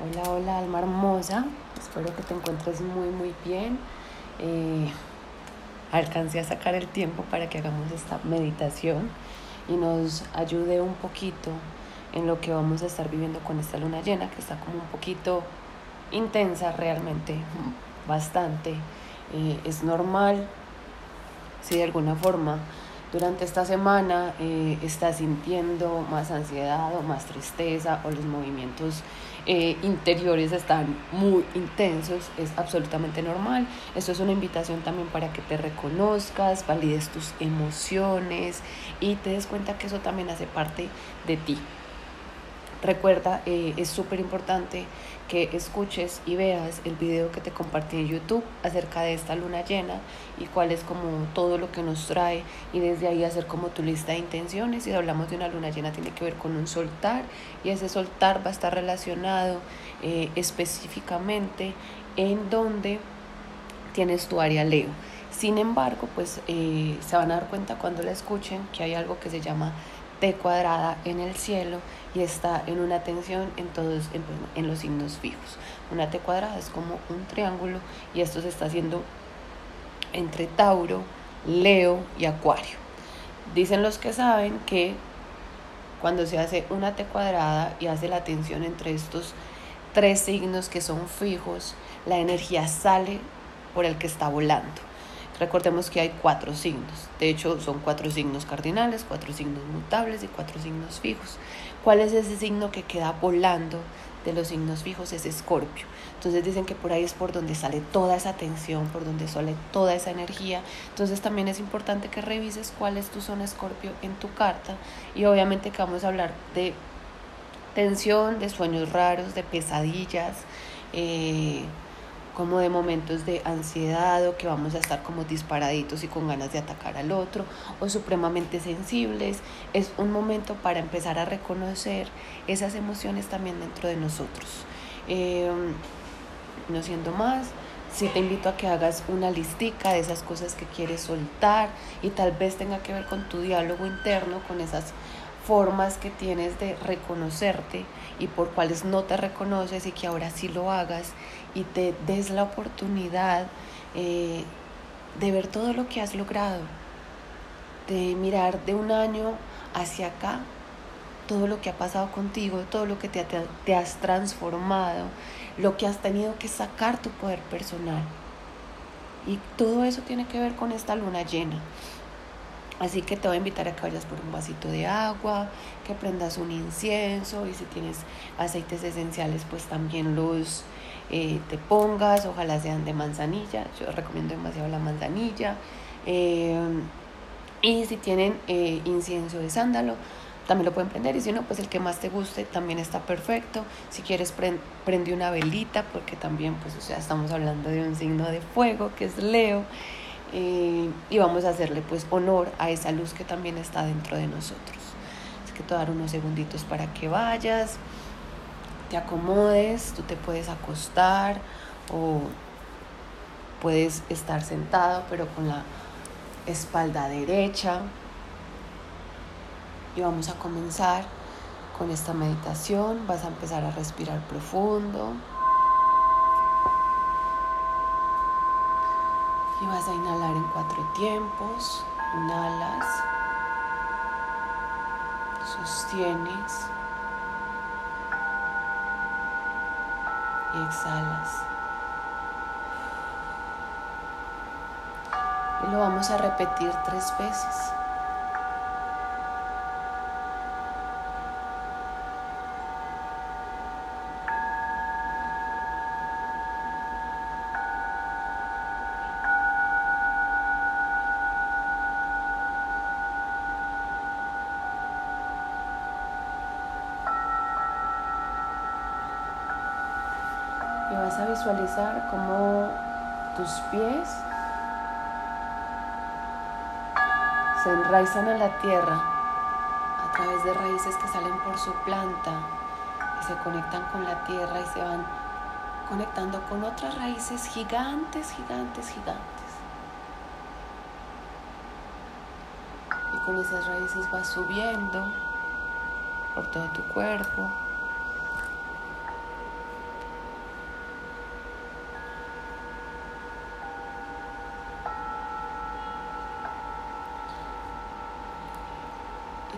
Hola, hola, alma hermosa. Espero que te encuentres muy, muy bien. Eh, alcancé a sacar el tiempo para que hagamos esta meditación y nos ayude un poquito en lo que vamos a estar viviendo con esta luna llena, que está como un poquito intensa realmente, bastante. Eh, es normal si de alguna forma durante esta semana eh, estás sintiendo más ansiedad o más tristeza o los movimientos eh, interiores están muy intensos, es absolutamente normal. Esto es una invitación también para que te reconozcas, valides tus emociones y te des cuenta que eso también hace parte de ti. Recuerda, eh, es súper importante que escuches y veas el video que te compartí en YouTube acerca de esta luna llena y cuál es como todo lo que nos trae y desde ahí hacer como tu lista de intenciones. Si hablamos de una luna llena tiene que ver con un soltar y ese soltar va a estar relacionado eh, específicamente en donde tienes tu área Leo. Sin embargo, pues eh, se van a dar cuenta cuando la escuchen que hay algo que se llama T cuadrada en el cielo y está en una tensión en todos en, los signos fijos. Una T cuadrada es como un triángulo y esto se está haciendo entre Tauro, Leo y Acuario. Dicen los que saben que cuando se hace una T cuadrada y hace la tensión entre estos tres signos que son fijos, la energía sale por el que está volando. Recordemos que hay cuatro signos. De hecho, son cuatro signos cardinales, cuatro signos mutables y cuatro signos fijos. ¿Cuál es ese signo que queda volando de los signos fijos? Es Escorpio. Entonces dicen que por ahí es por donde sale toda esa tensión, por donde sale toda esa energía. Entonces también es importante que revises cuál es tu zona Escorpio en tu carta. Y obviamente que vamos a hablar de tensión, de sueños raros, de pesadillas. Eh, como de momentos de ansiedad o que vamos a estar como disparaditos y con ganas de atacar al otro o supremamente sensibles. Es un momento para empezar a reconocer esas emociones también dentro de nosotros. Em, no siendo más, sí te invito a que hagas una listica de esas cosas que quieres soltar y tal vez tenga que ver con tu diálogo interno, con esas formas que tienes de reconocerte y por cuáles no te reconoces y que ahora sí lo hagas y te des la oportunidad eh, de ver todo lo que has logrado, de mirar de un año hacia acá todo lo que ha pasado contigo, todo lo que te, te has transformado, lo que has tenido que sacar tu poder personal. Y todo eso tiene que ver con esta luna llena. Así que te voy a invitar a que vayas por un vasito de agua, que prendas un incienso y si tienes aceites esenciales, pues también los eh, te pongas, ojalá sean de manzanilla, yo recomiendo demasiado la manzanilla. Eh, y si tienen eh, incienso de sándalo, también lo pueden prender y si no, pues el que más te guste también está perfecto. Si quieres, prende una velita porque también, pues, o estamos hablando de un signo de fuego que es Leo. Eh, y vamos a hacerle pues honor a esa luz que también está dentro de nosotros. Así que te voy a dar unos segunditos para que vayas, te acomodes, tú te puedes acostar o puedes estar sentado pero con la espalda derecha. Y vamos a comenzar con esta meditación. Vas a empezar a respirar profundo. Y vas a inhalar en cuatro tiempos. Inhalas. Sostienes. Exhalas. Y lo vamos a repetir tres veces. Vas a visualizar cómo tus pies se enraizan a la tierra a través de raíces que salen por su planta y se conectan con la tierra y se van conectando con otras raíces gigantes, gigantes, gigantes. Y con esas raíces vas subiendo por todo tu cuerpo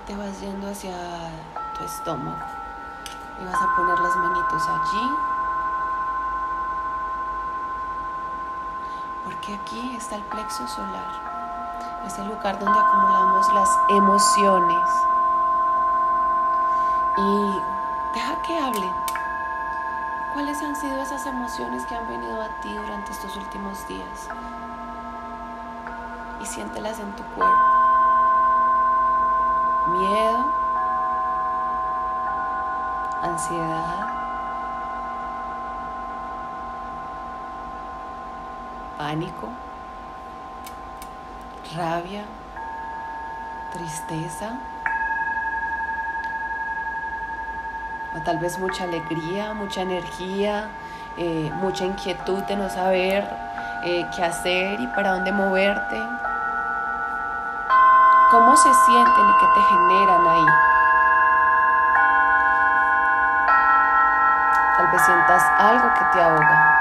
te vas yendo hacia tu estómago y vas a poner las manitos allí. Porque aquí está el plexo solar. Es el lugar donde acumulamos las emociones. Y deja que hablen. ¿Cuáles han sido esas emociones que han venido a ti durante estos últimos días? Y siéntelas en tu cuerpo. Miedo, ansiedad, pánico, rabia, tristeza. o tal vez mucha alegría, mucha energía, eh, mucha inquietud de no saber eh, qué hacer y para dónde moverte. ¿Cómo se sienten y qué te generan ahí? Tal vez sientas algo que te ahoga,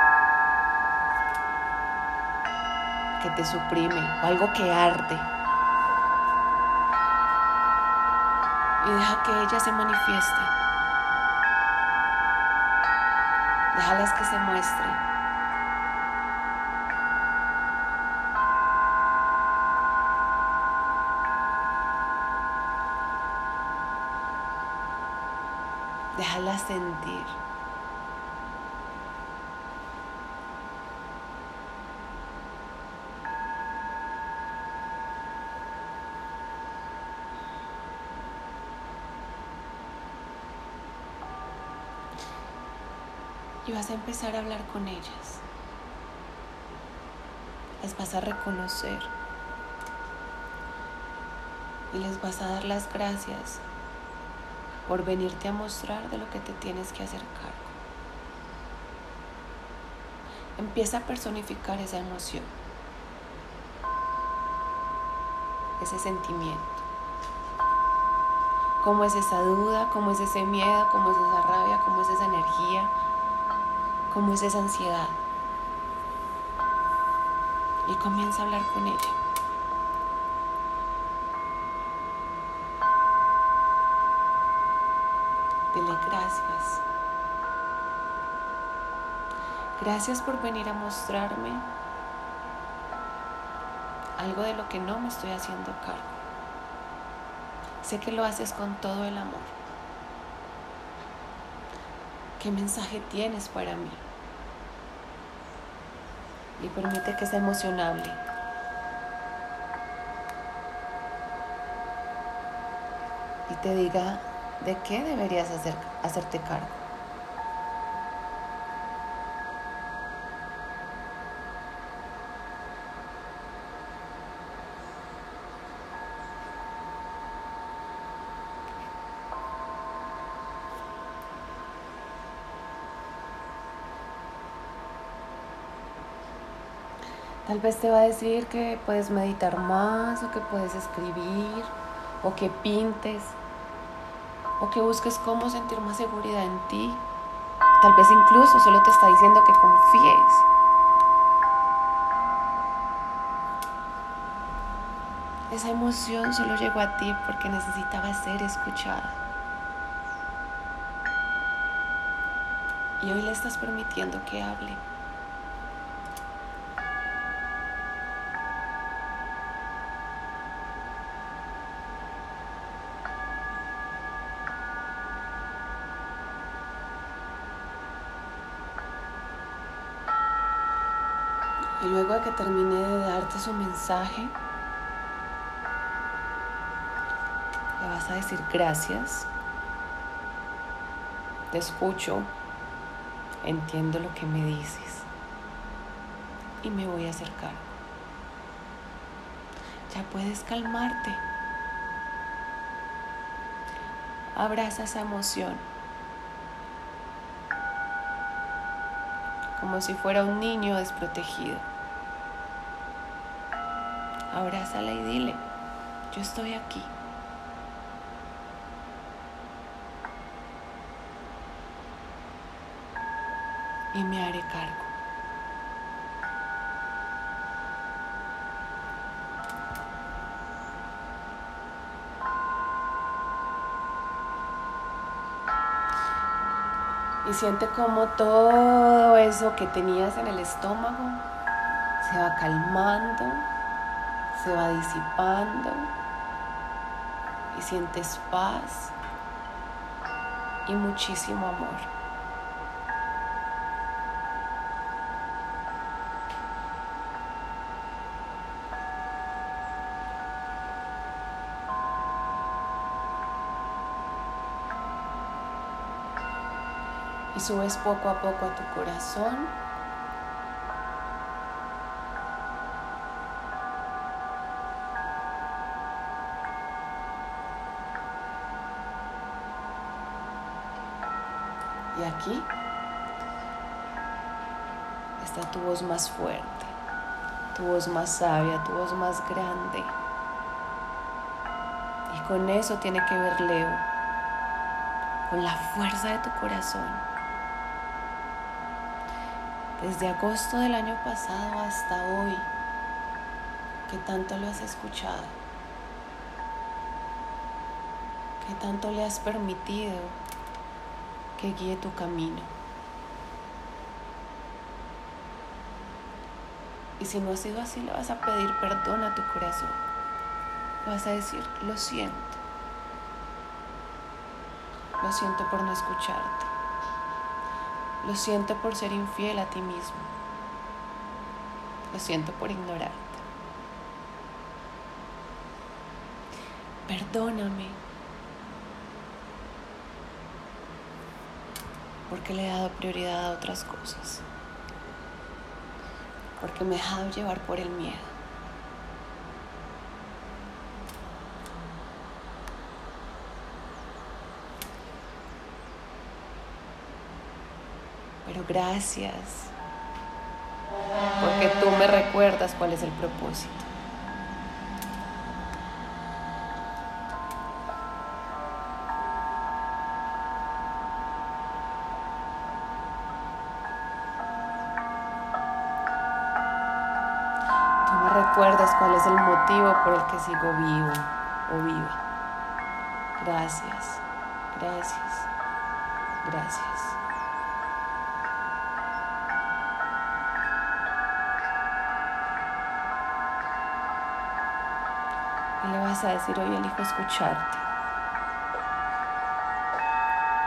que te suprime, o algo que arde. Y deja que ella se manifieste. Déjalas que se muestren. Déjalas sentir. y vas a empezar a hablar con ellas. Las vas a reconocer y les vas a dar las gracias por venirte a mostrar de lo que te tienes que hacer cargo. Empieza a personificar esa emoción, ese sentimiento. ¿Cómo es esa duda? ¿Cómo es ese miedo? ¿Cómo es esa rabia? ¿Cómo es esa energía? cómo es esa ansiedad. Y comienza a hablar con ella. Dile gracias. Gracias por venir a mostrarme algo de lo que no me estoy haciendo cargo. Sé que lo haces con todo el amor. ¿Qué mensaje tienes para mí? y permite que sea emocionable. Y te diga de qué deberías hacer, hacerte cargo. Tal vez te va a decir que puedes meditar más o que puedes escribir o que pintes o que busques cómo sentir más seguridad en ti. Tal vez incluso solo te está diciendo que confíes. Esa emoción solo llegó a ti porque necesitaba ser escuchada. Y hoy le estás permitiendo que hable. Que termine de darte su mensaje, le vas a decir gracias, te escucho, entiendo lo que me dices y me voy a acercar. Ya puedes calmarte. Abraza esa emoción. como si fuera un niño desprotegido abrázala y dile, yo estoy aquí. Y me haré cargo. y siente como todo eso que tenías en el estómago se va calmando se va disipando y sientes paz y muchísimo amor. y subes poco a poco a tu corazón. Aquí está tu voz más fuerte, tu voz más sabia, tu voz más grande. Y con eso tiene que ver Leo, con la fuerza de tu corazón desde agosto del año pasado hasta hoy, que tanto lo has escuchado, que tanto le has permitido guíe tu camino. Y si no ha sido así, le vas a pedir perdón a tu corazón. Vas a decir, lo siento. Lo siento por no escucharte. Lo siento por ser infiel a ti mismo. Lo siento por ignorarte. Perdóname. Porque le he dado prioridad a otras cosas. Porque me he dejado llevar por el miedo. pero gracias, porque tú me recuerdas cuál es el propósito. Cuál es el motivo por el que sigo vivo o viva. Gracias, gracias, gracias. Y le vas a decir, hoy elijo escucharte.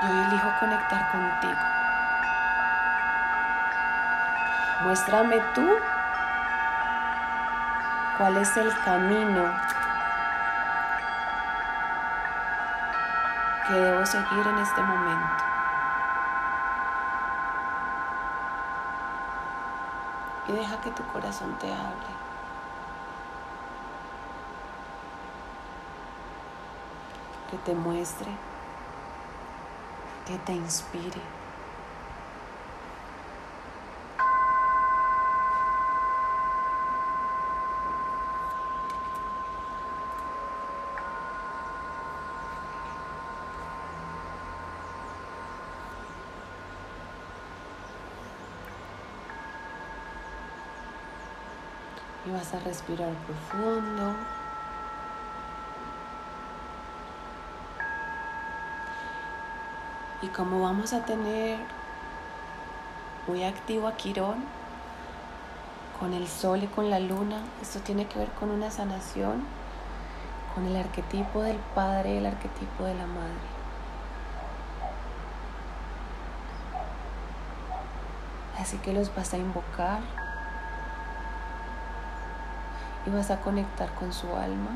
Y hoy elijo conectar contigo. Muéstrame tú cuál es el camino que debo seguir en este momento. Y deja que tu corazón te hable. que te muestre, que te inspire. A respirar profundo. Y como vamos a tener muy activo a Quirón, con el sol y con la luna, esto tiene que ver con una sanación, con el arquetipo del padre y el arquetipo de la madre. Así que los vas a invocar y vas a conectar con su alma.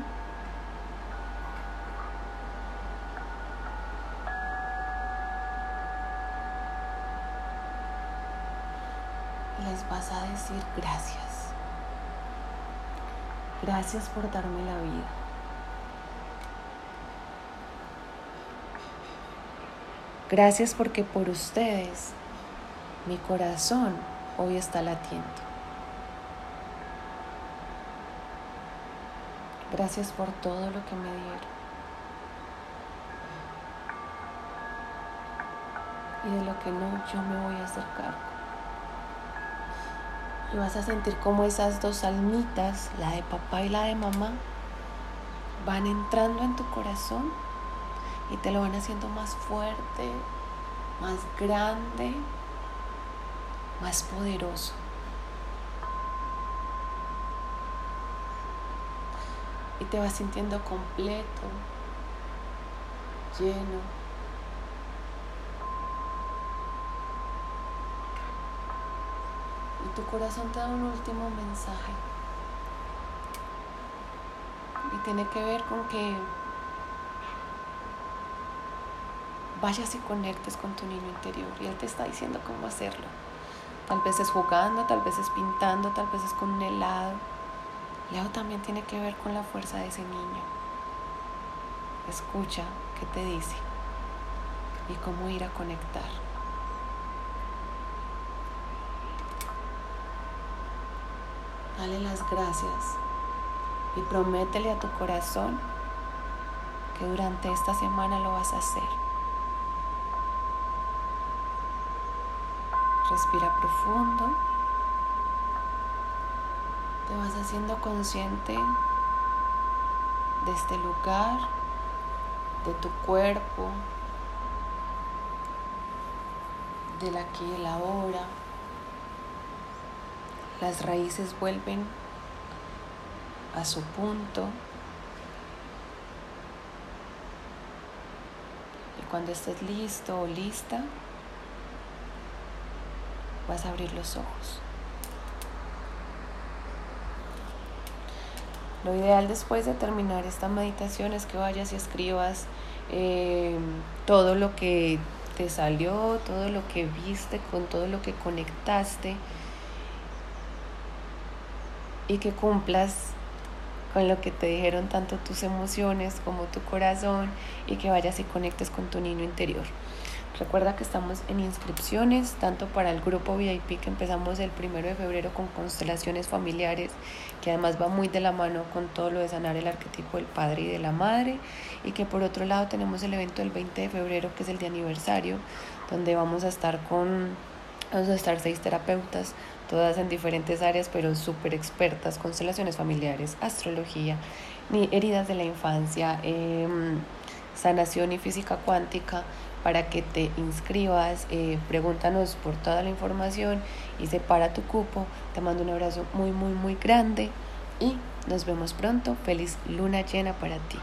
les vas a decir gracias. Gracias por darme la vida. Gracias porque por ustedes mi corazón hoy está latiendo. Gracias por todo lo que me dieron. Y de lo que no, yo me voy a acercar y vas a sentir como esas dos almitas, la de papá y la de mamá, van entrando en tu corazón y te lo van haciendo más fuerte, más grande, más poderoso. Y te vas sintiendo completo, lleno. Y tu corazón te da un último mensaje. Y tiene que ver con que vayas y conectes con tu niño interior. Y Él te está diciendo cómo hacerlo. Tal vez es jugando, tal vez es pintando, tal vez es con un helado. Leo también tiene que ver con la fuerza de ese niño. Escucha qué te dice y cómo ir a conectar. Dale las gracias y prométele a tu corazón que durante esta semana lo vas a hacer. Respira profundo. Te vas haciendo consciente de este lugar, de tu cuerpo, del aquí y el ahora. Las raíces vuelven a su punto. Y cuando estés listo o lista, vas a abrir los ojos. Lo ideal después de terminar esta meditación es que vayas y escribas eh, todo lo que te salió, todo lo que viste, con todo lo que conectaste y que cumplas con lo que te dijeron tanto tus emociones como tu corazón y que vayas y conectes con tu niño interior. Recuerda que estamos en inscripciones, tanto para el grupo VIP que empezamos el primero de febrero con constelaciones familiares, que además va muy de la mano con todo lo de sanar el arquetipo del padre y de la madre, y que por otro lado tenemos el evento del 20 de febrero, que es el de aniversario, donde vamos a estar con, vamos a estar seis terapeutas, todas en diferentes áreas, pero súper expertas, constelaciones familiares, astrología, heridas de la infancia, em, sanación y física cuántica para que te inscribas, eh, pregúntanos por toda la información y separa tu cupo. Te mando un abrazo muy, muy, muy grande y nos vemos pronto. Feliz luna llena para ti.